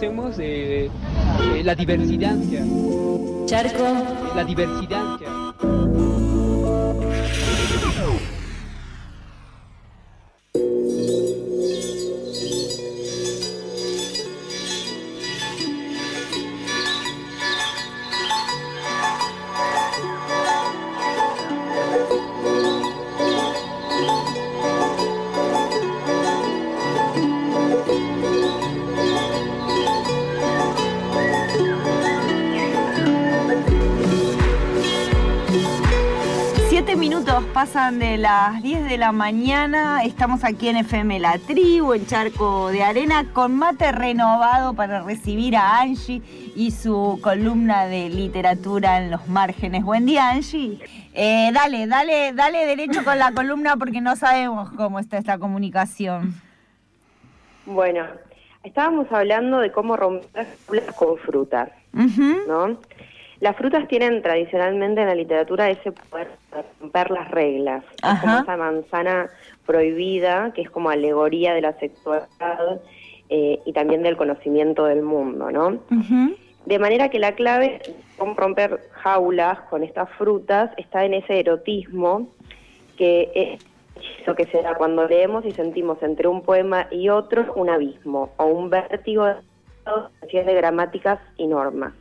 conocemos eh, eh, la diversidad. Charco. La diversidad. Pasan de las 10 de la mañana. Estamos aquí en FM La Tribu, en Charco de Arena, con mate renovado para recibir a Angie y su columna de literatura en los márgenes. Buen día, Angie. Eh, dale, dale, dale derecho con la columna porque no sabemos cómo está esta comunicación. Bueno, estábamos hablando de cómo romper con frutas, ¿no? Las frutas tienen tradicionalmente en la literatura ese poder de romper las reglas. Es como esa manzana prohibida, que es como alegoría de la sexualidad eh, y también del conocimiento del mundo, ¿no? De manera que la clave con romper jaulas con estas frutas está en ese erotismo que es lo que se da cuando leemos y sentimos entre un poema y otro un abismo o un vértigo de gramáticas y normas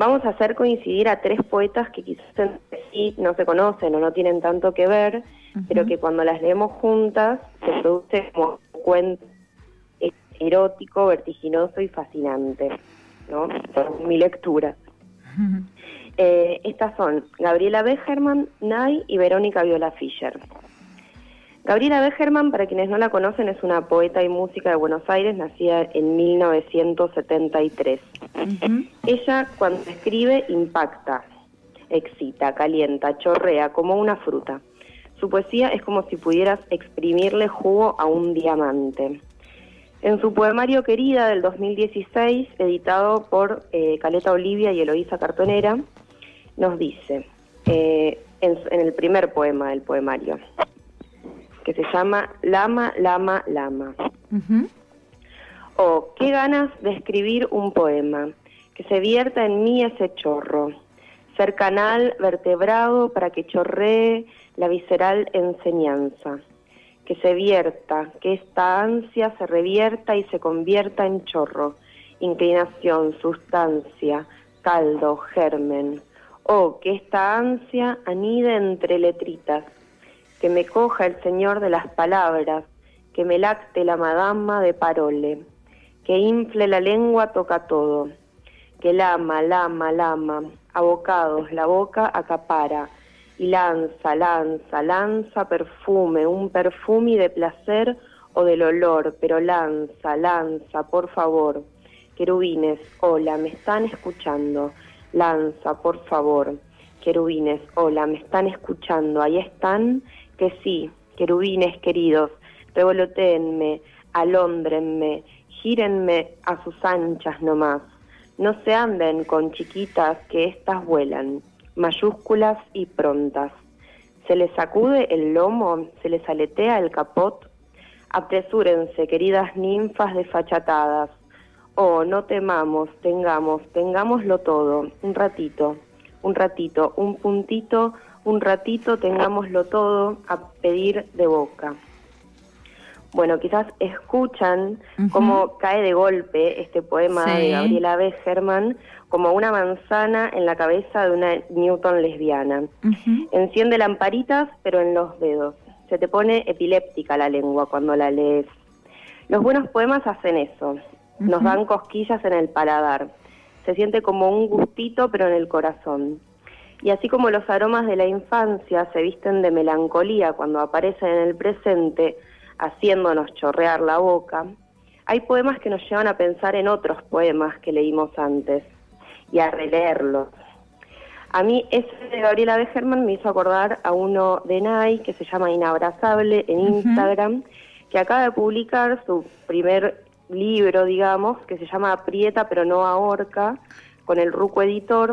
vamos a hacer coincidir a tres poetas que quizás sí no se conocen o no tienen tanto que ver, pero que cuando las leemos juntas se produce como un cuento erótico, vertiginoso y fascinante, ¿no? Por mi lectura. Eh, estas son Gabriela Becherman, Nay y Verónica Viola Fischer. Gabriela Becherman, para quienes no la conocen, es una poeta y música de Buenos Aires, nacida en 1973. Ella, cuando escribe, impacta, excita, calienta, chorrea, como una fruta. Su poesía es como si pudieras exprimirle jugo a un diamante. En su poemario Querida del 2016, editado por eh, Caleta Olivia y Eloísa Cartonera, nos dice, eh, en, el primer poema del poemario, que se llama Lama, Lama, Lama. O qué ganas de escribir un poema, que se vierta en mí ese chorro, ser canal vertebrado para que chorree la visceral enseñanza, que se vierta, que esta ansia se revierta y se convierta en chorro, inclinación, sustancia, caldo, germen, o que esta ansia anide entre letritas, que me coja el Señor de las palabras, que me lacte la madama de parole, que infle la lengua toca todo, que lama, lama, lama, abocados, la boca acapara, y lanza, lanza, lanza perfume, un perfume de placer o del olor, pero lanza, lanza, por favor. Querubines, hola, me están escuchando. Lanza, por favor. Querubines, hola, me están escuchando. Ahí están que sí, querubines queridos, revoloteenme, alóndrenme, gírenme a sus anchas nomás. No se anden con chiquitas que éstas vuelan, mayúsculas y prontas. Se les sacude el lomo, se les aletea el capot. Apresúrense, queridas ninfas desfachatadas. Oh, no temamos, tengamos, tengámoslo todo, un ratito, un ratito, un puntito, un ratito tengámoslo todo a pedir de boca. Bueno, quizás escuchan cómo cae de golpe este poema de Gabriela B. Herman como una manzana en la cabeza de una Newton lesbiana. Enciende lamparitas, pero en los dedos. Se te pone epiléptica la lengua cuando la lees. Los buenos poemas hacen eso. Nos dan cosquillas en el paladar. Se siente como un gustito, pero en el corazón. Y así como los aromas de la infancia se visten de melancolía cuando aparecen en el presente, haciéndonos chorrear la boca, hay poemas que nos llevan a pensar en otros poemas que leímos antes y a releerlos. A mí ese de Gabriela Begerman me hizo acordar a uno de Nay que se llama Inabrazable en Instagram, que acaba de publicar su primer libro, digamos, que se llama Aprieta pero no ahorca, con el Ruco Editor,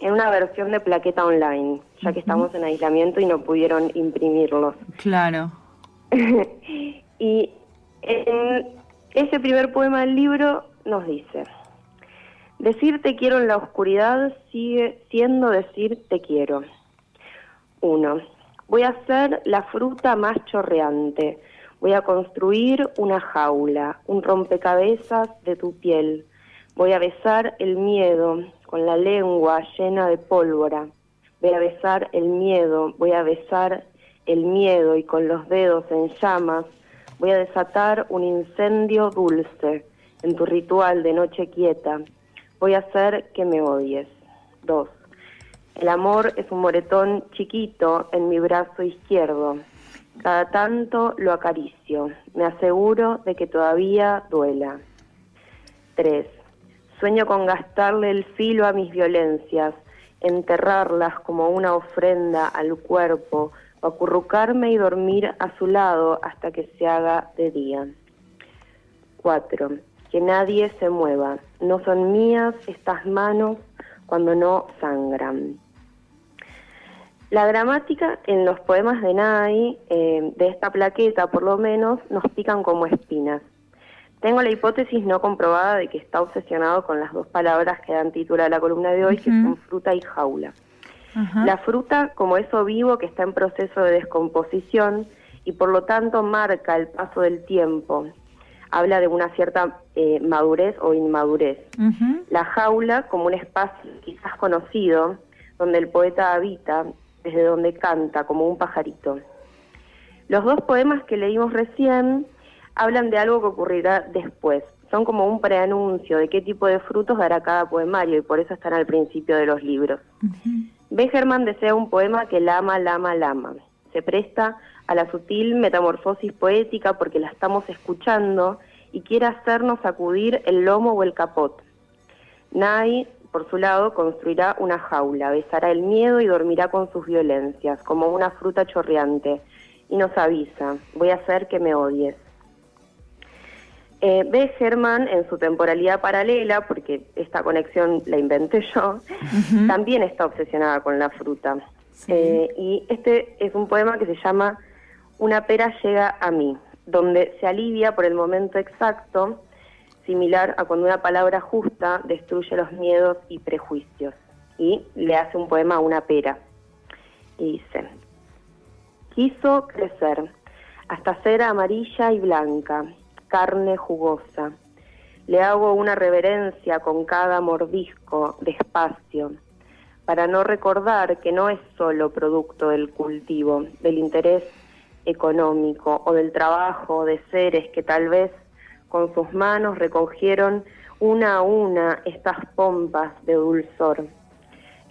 en una versión de plaqueta online, ya que estamos en aislamiento y no pudieron imprimirlos. Claro. y en ese primer poema del libro nos dice, decir te quiero en la oscuridad sigue siendo decir te quiero. Uno, voy a ser la fruta más chorreante, voy a construir una jaula, un rompecabezas de tu piel, voy a besar el miedo con la lengua llena de pólvora, voy a besar el miedo, voy a besar el miedo y con los dedos en llamas voy a desatar un incendio dulce en tu ritual de noche quieta. Voy a hacer que me odies. 2. El amor es un moretón chiquito en mi brazo izquierdo. Cada tanto lo acaricio. Me aseguro de que todavía duela. 3. Sueño con gastarle el filo a mis violencias, enterrarlas como una ofrenda al cuerpo, acurrucarme y dormir a su lado hasta que se haga de día. 4. Que nadie se mueva. No son mías estas manos cuando no sangran. La gramática en los poemas de Nai, eh, de esta plaqueta por lo menos, nos pican como espinas. Tengo la hipótesis no comprobada de que está obsesionado con las dos palabras que dan título a la columna de hoy, que son fruta y jaula. La fruta como eso vivo que está en proceso de descomposición y por lo tanto marca el paso del tiempo. Habla de una cierta eh, madurez o inmadurez. La jaula como un espacio quizás conocido donde el poeta habita, desde donde canta como un pajarito. Los dos poemas que leímos recién hablan de algo que ocurrirá después. Son como un preanuncio de qué tipo de frutos dará cada poemario y por eso están al principio de los libros. Begerman desea un poema que lama, lama, lama. Se presta a la sutil metamorfosis poética porque la estamos escuchando y quiere hacernos sacudir el lomo o el capot. Nai, por su lado, construirá una jaula, besará el miedo y dormirá con sus violencias, como una fruta chorreante, y nos avisa, voy a hacer que me odies. Eh, Begerman, en su temporalidad paralela, porque esta conexión la inventé yo, también está obsesionada con la fruta. Eh, y este es un poema que se llama Una pera llega a mí, donde se alivia por el momento exacto, similar a cuando una palabra justa destruye los miedos y prejuicios. Y le hace un poema a una pera. Y dice, quiso crecer hasta ser amarilla y blanca carne jugosa. Le hago una reverencia con cada mordisco, despacio, para no recordar que no es solo producto del cultivo, del interés económico o del trabajo de seres que tal vez con sus manos recogieron una a una estas pompas de dulzor.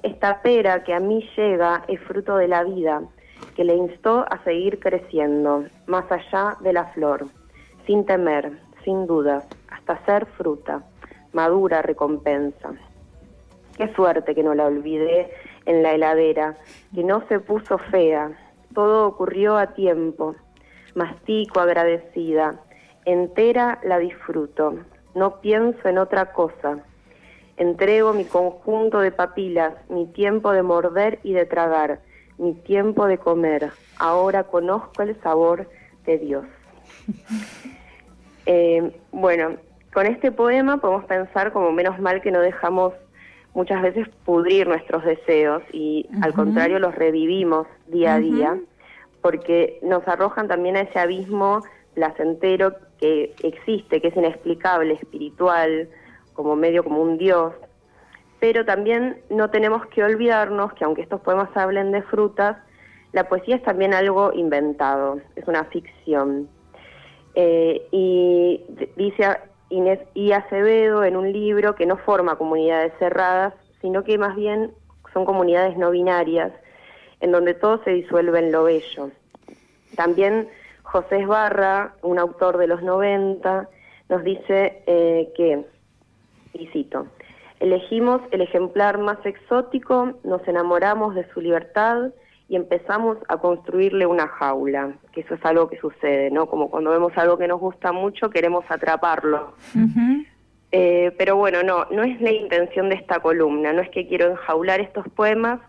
Esta pera que a mí llega es fruto de la vida, que le instó a seguir creciendo, más allá de la flor sin temer, sin dudas, hasta ser fruta, madura recompensa. Qué suerte que no la olvidé en la heladera, que no se puso fea, todo ocurrió a tiempo. Mastico agradecida, entera la disfruto, no pienso en otra cosa. Entrego mi conjunto de papilas, mi tiempo de morder y de tragar, mi tiempo de comer. Ahora conozco el sabor de Dios. Eh, bueno, con este poema podemos pensar como menos mal que no dejamos muchas veces pudrir nuestros deseos y al contrario los revivimos día a día porque nos arrojan también a ese abismo placentero que existe, que es inexplicable, espiritual, como medio como un dios. Pero también no tenemos que olvidarnos que aunque estos poemas hablen de frutas, la poesía es también algo inventado, es una ficción. Eh, y dice Inés y Acevedo en un libro que no forma comunidades cerradas, sino que más bien son comunidades no binarias, en donde todo se disuelve en lo bello. También José Esbarra, un autor de los 90, nos dice eh, que, y cito, elegimos el ejemplar más exótico, nos enamoramos de su libertad, y empezamos a construirle una jaula, que eso es algo que sucede, ¿no? Como cuando vemos algo que nos gusta mucho, queremos atraparlo. Eh, pero bueno, no, no es la intención de esta columna, no es que quiero enjaular estos poemas,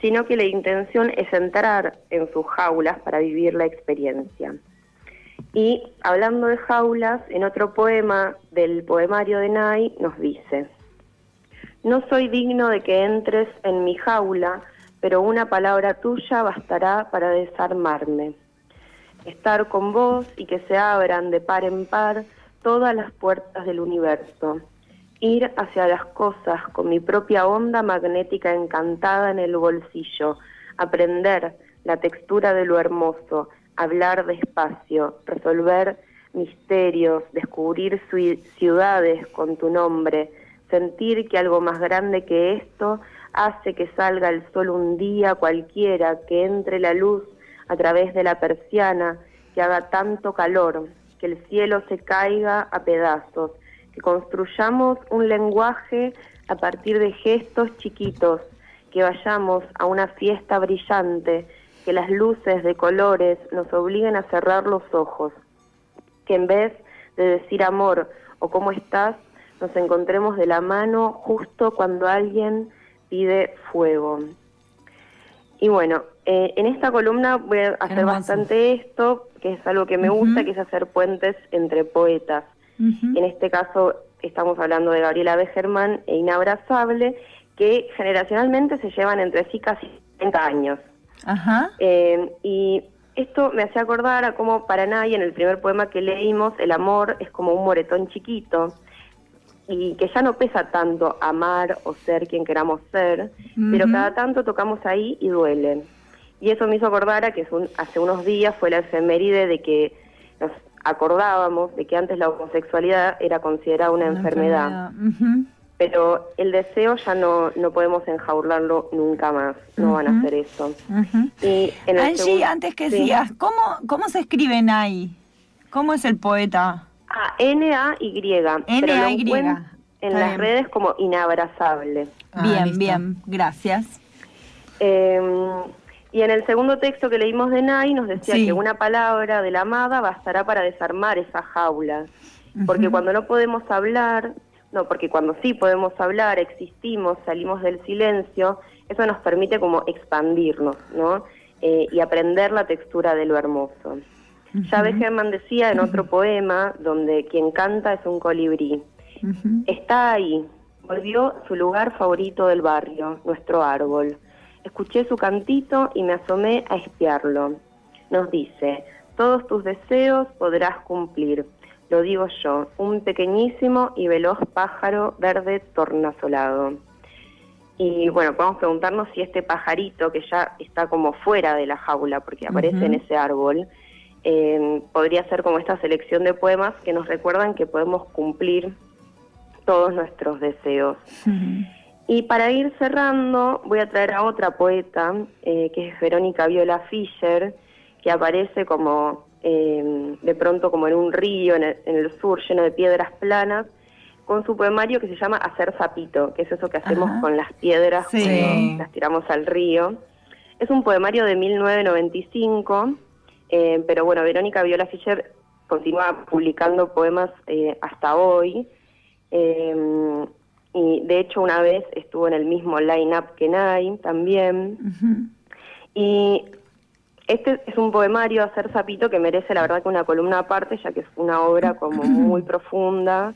sino que la intención es entrar en sus jaulas para vivir la experiencia. Y hablando de jaulas, en otro poema del poemario de Nay nos dice, no soy digno de que entres en mi jaula, pero una palabra tuya bastará para desarmarme. Estar con vos y que se abran de par en par todas las puertas del universo. Ir hacia las cosas con mi propia onda magnética encantada en el bolsillo. Aprender la textura de lo hermoso. Hablar despacio. Resolver misterios. Descubrir ciudades con tu nombre. Sentir que algo más grande que esto hace que salga el sol un día cualquiera, que entre la luz a través de la persiana, que haga tanto calor, que el cielo se caiga a pedazos, que construyamos un lenguaje a partir de gestos chiquitos, que vayamos a una fiesta brillante, que las luces de colores nos obliguen a cerrar los ojos, que en vez de decir amor o cómo estás, nos encontremos de la mano justo cuando alguien pide fuego. Y bueno, eh, en esta columna voy a hacer bastante esto, que es algo que me gusta, que es hacer puentes entre poetas. En este caso estamos hablando de Gabriela Begerman e Inabrazable, que generacionalmente se llevan entre sí casi 30 años. Ajá. Eh, y esto me hace acordar a cómo para nadie en el primer poema que leímos, el amor es como un moretón chiquito y que ya no pesa tanto amar o ser quien queramos ser, pero cada tanto tocamos ahí y duele. Y eso me hizo acordar a que hace unos días fue la efeméride de que nos acordábamos de que antes la homosexualidad era considerada una, enfermedad. Pero el deseo ya no, no podemos enjaularlo nunca más, no van a hacer eso. y Angie, antes que sigas, ¿cómo, ¿cómo se escriben ahí? ¿Cómo es el poeta? Ah, N-A-Y. N-A-Y. En las redes como inabrazable. Ah, bien, bien, gracias. Em, y en el segundo texto que leímos de Nay nos decía que una palabra de la amada bastará para desarmar esa jaula. Porque cuando no podemos hablar, no, porque cuando sí podemos hablar, existimos, salimos del silencio, eso nos permite como expandirnos, ¿no? Eh, y aprender la textura de lo hermoso. Ya Germán decía en otro poema, donde quien canta es un colibrí. Está ahí, volvió su lugar favorito del barrio, nuestro árbol. Escuché su cantito y me asomé a espiarlo. Nos dice, todos tus deseos podrás cumplir. Lo digo yo, un pequeñísimo y veloz pájaro verde tornasolado. Y bueno, podemos preguntarnos si este pajarito, que ya está como fuera de la jaula, porque aparece en ese árbol, eh, podría ser como esta selección de poemas que nos recuerdan que podemos cumplir todos nuestros deseos. Y para ir cerrando, voy a traer a otra poeta, eh, que es Verónica Viola Fischer, que aparece como eh, de pronto como en un río en el, sur lleno de piedras planas, con su poemario que se llama Hacer Zapito, que es eso que hacemos con las piedras cuando las tiramos al río. Es un poemario de 1995 eh, pero bueno, Verónica Viola Fischer continúa publicando poemas eh, hasta hoy. Eh, y de hecho una vez estuvo en el mismo line-up que Nay también. Y este es un poemario, Hacer Zapito, que merece la verdad que una columna aparte, ya que es una obra como muy profunda,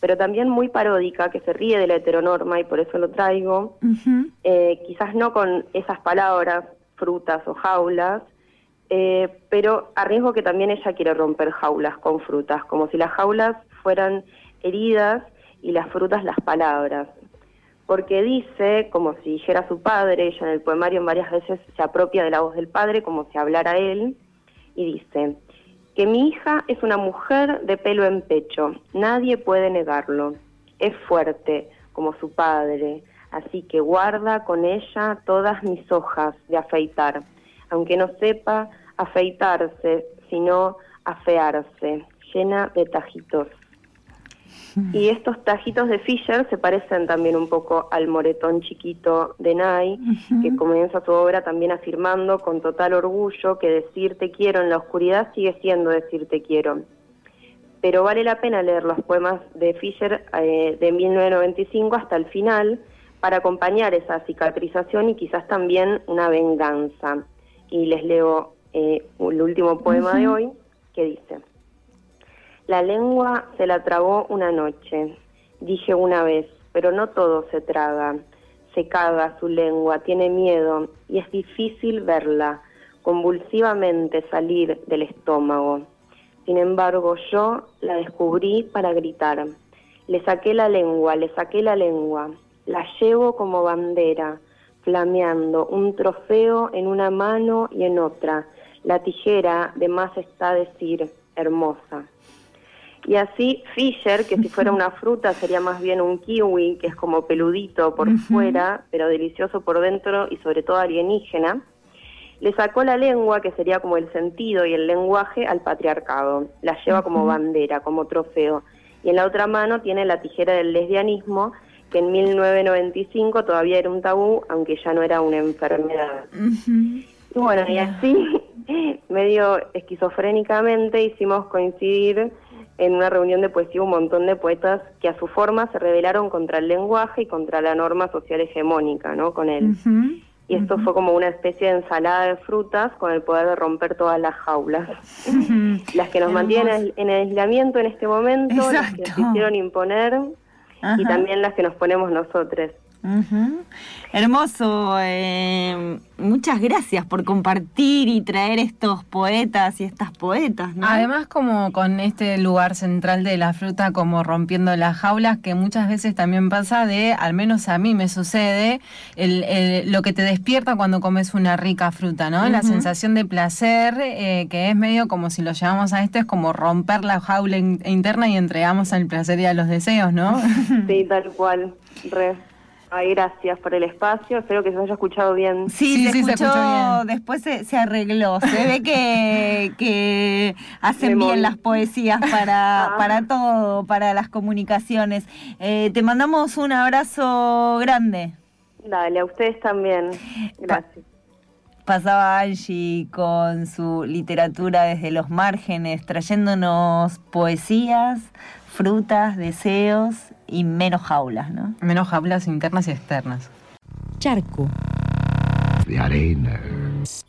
pero también muy paródica, que se ríe de la heteronorma y por eso lo traigo. quizás no con esas palabras, frutas o jaulas, eh, pero a riesgo que también ella quiere romper jaulas con frutas, como si las jaulas fueran heridas y las frutas las palabras. Porque dice, como si dijera su padre, ella en el poemario varias veces se apropia de la voz del padre como si hablara él, y dice, que mi hija es una mujer de pelo en pecho, nadie puede negarlo, es fuerte como su padre, así que guarda con ella todas mis hojas de afeitar, aunque no sepa afeitarse, sino afearse, llena de tajitos. Y estos tajitos de Fisher se parecen también un poco al moretón chiquito de Nay, que comienza su obra también afirmando con total orgullo que decir te quiero en la oscuridad sigue siendo decir te quiero. Pero vale la pena leer los poemas de Fisher eh, de 1995 hasta el final para acompañar esa cicatrización y quizás también una venganza. Y les leo eh, el último poema de hoy, que dice, La lengua se la tragó una noche, dije una vez, pero no todo se traga. Se caga su lengua, tiene miedo y es difícil verla convulsivamente salir del estómago. Sin embargo, yo la descubrí para gritar. Le saqué la lengua, le saqué la lengua. La llevo como bandera, flameando, un trofeo en una mano y en otra. La tijera, de más está decir, hermosa. Y así Fisher, que si fuera una fruta sería más bien un kiwi, que es como peludito por fuera, pero delicioso por dentro y sobre todo alienígena, le sacó la lengua, que sería como el sentido y el lenguaje, al patriarcado. La lleva como bandera, como trofeo. Y en la otra mano tiene la tijera del lesbianismo, que en 1995 todavía era un tabú, aunque ya no era una enfermedad. Y bueno, y así, medio esquizofrénicamente, hicimos coincidir en una reunión de poesía un montón de poetas que a su forma se rebelaron contra el lenguaje y contra la norma social hegemónica, ¿no? Con él. Y esto fue como una especie de ensalada de frutas con el poder de romper todas las jaulas. las que nos mantienen en aislamiento en este momento, las que nos hicieron imponer y también las que nos ponemos nosotros. Hermoso. Eh, muchas gracias por compartir y traer estos poetas y estas poetas. Además, como con este lugar central de la fruta, como rompiendo las jaulas, que muchas veces también pasa de, al menos a mí me sucede, el, lo que te despierta cuando comes una rica fruta, ¿no? La sensación de placer, eh, que es medio como si lo llevamos a esto, es como romper la jaula interna y entregamos al placer y a los deseos, ¿no? Sí, tal cual. Re. Ay, gracias por el espacio. Espero que se haya escuchado bien. Sí, se, escuchó, Después se, arregló. Se ve que, que hacen bien las poesías para, ah. para todo, para las comunicaciones. Eh, te mandamos un abrazo grande. Dale, a ustedes también. Gracias. pasaba Angie con su literatura desde los márgenes, trayéndonos poesías, frutas, deseos y menos jaulas, ¿no? Menos jaulas internas y externas. Charco. De arena.